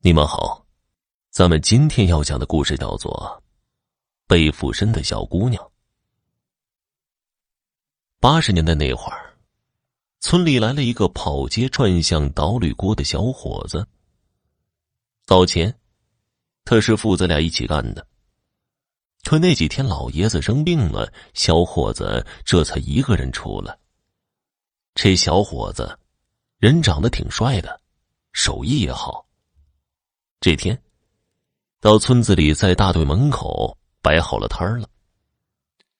你们好，咱们今天要讲的故事叫做《被附身的小姑娘》。八十年代那会儿，村里来了一个跑街串巷倒铝锅的小伙子。早前，他是父子俩一起干的。可那几天老爷子生病了，小伙子这才一个人出来。这小伙子，人长得挺帅的，手艺也好。这天，到村子里，在大队门口摆好了摊儿了。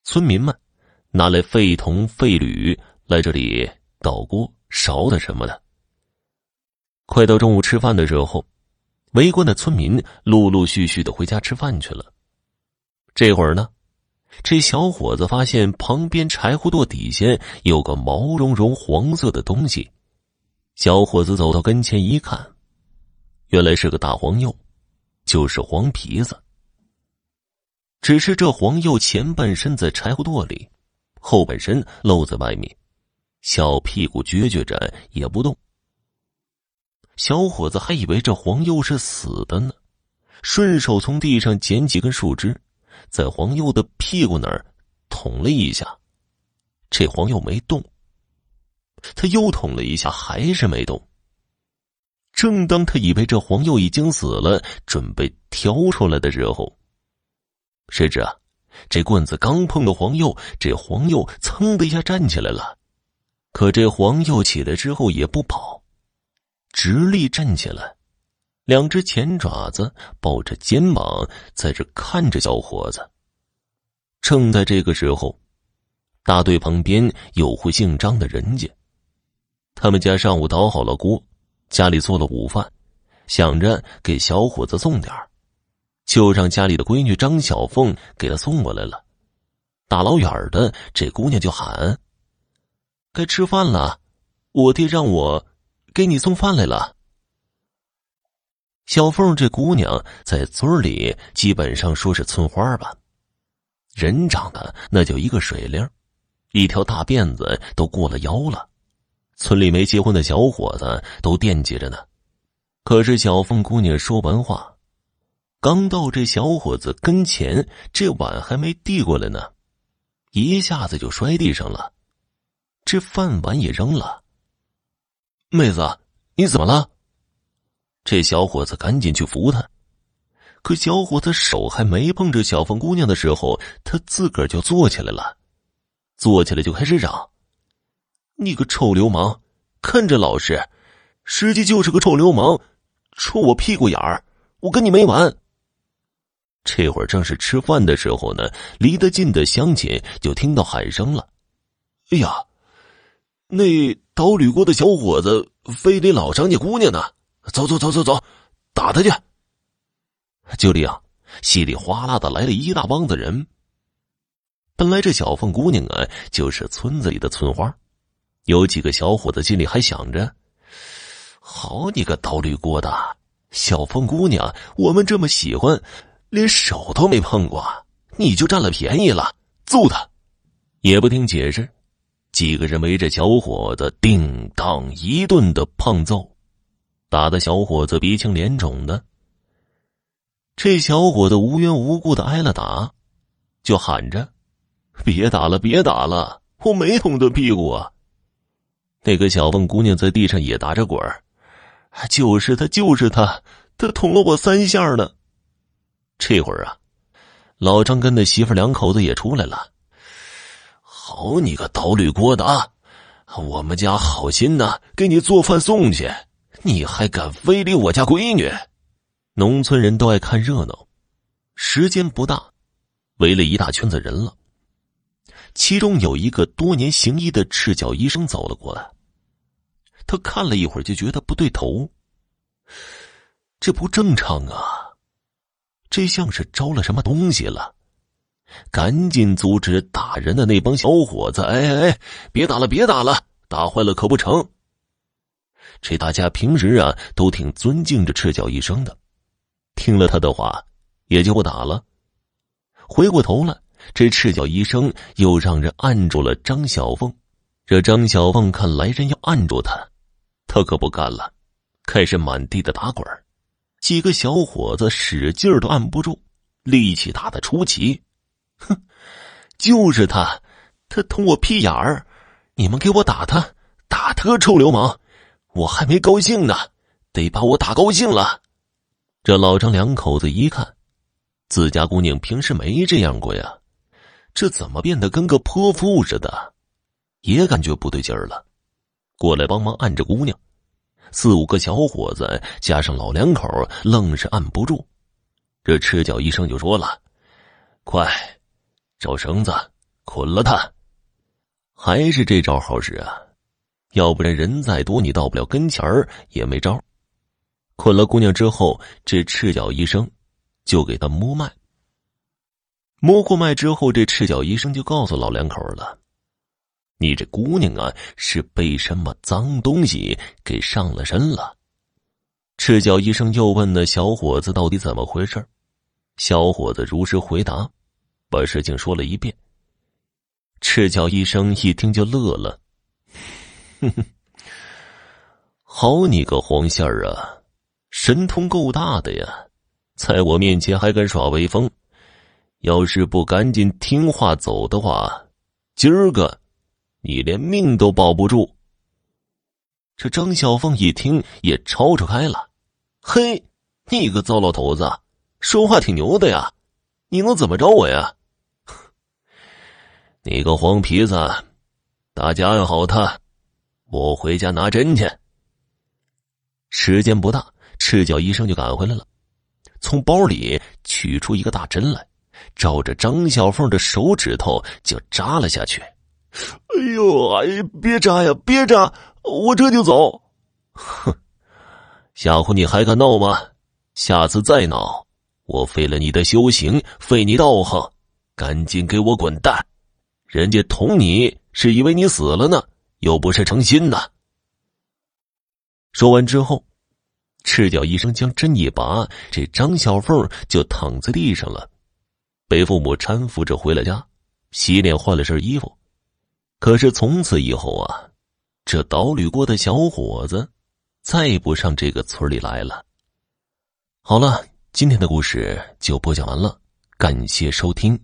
村民们拿来废铜废铝来这里倒锅烧的什么的。快到中午吃饭的时候，围观的村民陆陆续续的回家吃饭去了。这会儿呢，这小伙子发现旁边柴火垛底下有个毛茸茸黄色的东西。小伙子走到跟前一看。原来是个大黄鼬，就是黄皮子。只是这黄鼬前半身在柴火垛里，后半身露在外面，小屁股撅撅着也不动。小伙子还以为这黄鼬是死的呢，顺手从地上捡几根树枝，在黄鼬的屁股那儿捅了一下，这黄鼬没动。他又捅了一下，还是没动。正当他以为这黄鼬已经死了，准备挑出来的时候，谁知啊，这棍子刚碰到黄鼬，这黄鼬噌的一下站起来了。可这黄鼬起来之后也不跑，直立站起来，两只前爪子抱着肩膀，在这看着小伙子。正在这个时候，大队旁边有户姓张的人家，他们家上午捣好了锅。家里做了午饭，想着给小伙子送点就让家里的闺女张小凤给他送过来了。大老远的，这姑娘就喊：“该吃饭了，我爹让我给你送饭来了。”小凤这姑娘在村里基本上说是村花吧，人长得那叫一个水灵，一条大辫子都过了腰了。村里没结婚的小伙子都惦记着呢，可是小凤姑娘说完话，刚到这小伙子跟前，这碗还没递过来呢，一下子就摔地上了，这饭碗也扔了。妹子，你怎么了？这小伙子赶紧去扶她，可小伙子手还没碰着小凤姑娘的时候，他自个儿就坐起来了，坐起来就开始嚷。你个臭流氓，看着老实，实际就是个臭流氓，戳我屁股眼儿，我跟你没完。这会儿正是吃饭的时候呢，离得近的乡亲就听到喊声了。哎呀，那倒铝锅的小伙子非得老张家姑娘呢！走走走走走，打他去！就这样，稀里哗啦的来了一大帮子人。本来这小凤姑娘啊，就是村子里的村花。有几个小伙子心里还想着：“好你个倒铝锅的小凤姑娘，我们这么喜欢，连手都没碰过，你就占了便宜了，揍他！”也不听解释，几个人围着小伙子叮当一顿的胖揍，打的小伙子鼻青脸肿的。这小伙子无缘无故的挨了打，就喊着：“别打了，别打了，我没捅他屁股啊！”那个小凤姑娘在地上也打着滚儿，就是他，就是他，他捅了我三下呢。这会儿啊，老张跟那媳妇两口子也出来了。好你个倒铝锅的啊！我们家好心呐，给你做饭送去，你还敢非礼我家闺女？农村人都爱看热闹，时间不大，围了一大圈子人了。其中有一个多年行医的赤脚医生走了过来，他看了一会儿，就觉得不对头，这不正常啊，这像是招了什么东西了，赶紧阻止打人的那帮小伙子，哎哎哎，别打了，别打了，打坏了可不成。这大家平时啊都挺尊敬着赤脚医生的，听了他的话，也就不打了，回过头来。这赤脚医生又让人按住了张小凤，这张小凤看来人要按住他，他可不干了，开始满地的打滚几个小伙子使劲都按不住，力气大的出奇。哼，就是他，他捅我屁眼儿，你们给我打他，打他个臭流氓！我还没高兴呢，得把我打高兴了。这老张两口子一看，自家姑娘平时没这样过呀，这怎么变得跟个泼妇似的？也感觉不对劲儿了，过来帮忙按着姑娘。四五个小伙子加上老两口，愣是按不住。这赤脚医生就说了：“快，找绳子捆了他。”还是这招好使啊！要不然人再多，你到不了跟前儿也没招。捆了姑娘之后，这赤脚医生就给他摸脉。摸过脉之后，这赤脚医生就告诉老两口了。你这姑娘啊，是被什么脏东西给上了身了？赤脚医生又问那小伙子到底怎么回事小伙子如实回答，把事情说了一遍。赤脚医生一听就乐了，哼哼，好你个黄线儿啊，神通够大的呀，在我面前还敢耍威风！要是不赶紧听话走的话，今儿个。你连命都保不住。这张小凤一听也吵吵开了，嘿，你个糟老头子，说话挺牛的呀！你能怎么着我呀？你个黄皮子，大家安好他，我回家拿针去。时间不大，赤脚医生就赶回来了，从包里取出一个大针来，照着张小凤的手指头就扎了下去。哎呦！哎，别扎呀，别扎！我这就走。哼，吓唬你还敢闹吗？下次再闹，我废了你的修行，废你道行，赶紧给我滚蛋！人家捅你是以为你死了呢，又不是成心的。说完之后，赤脚医生将针一拔，这张小凤就躺在地上了，被父母搀扶着回了家，洗脸换了身衣服。可是从此以后啊，这捣旅过的小伙子再不上这个村里来了。好了，今天的故事就播讲完了，感谢收听。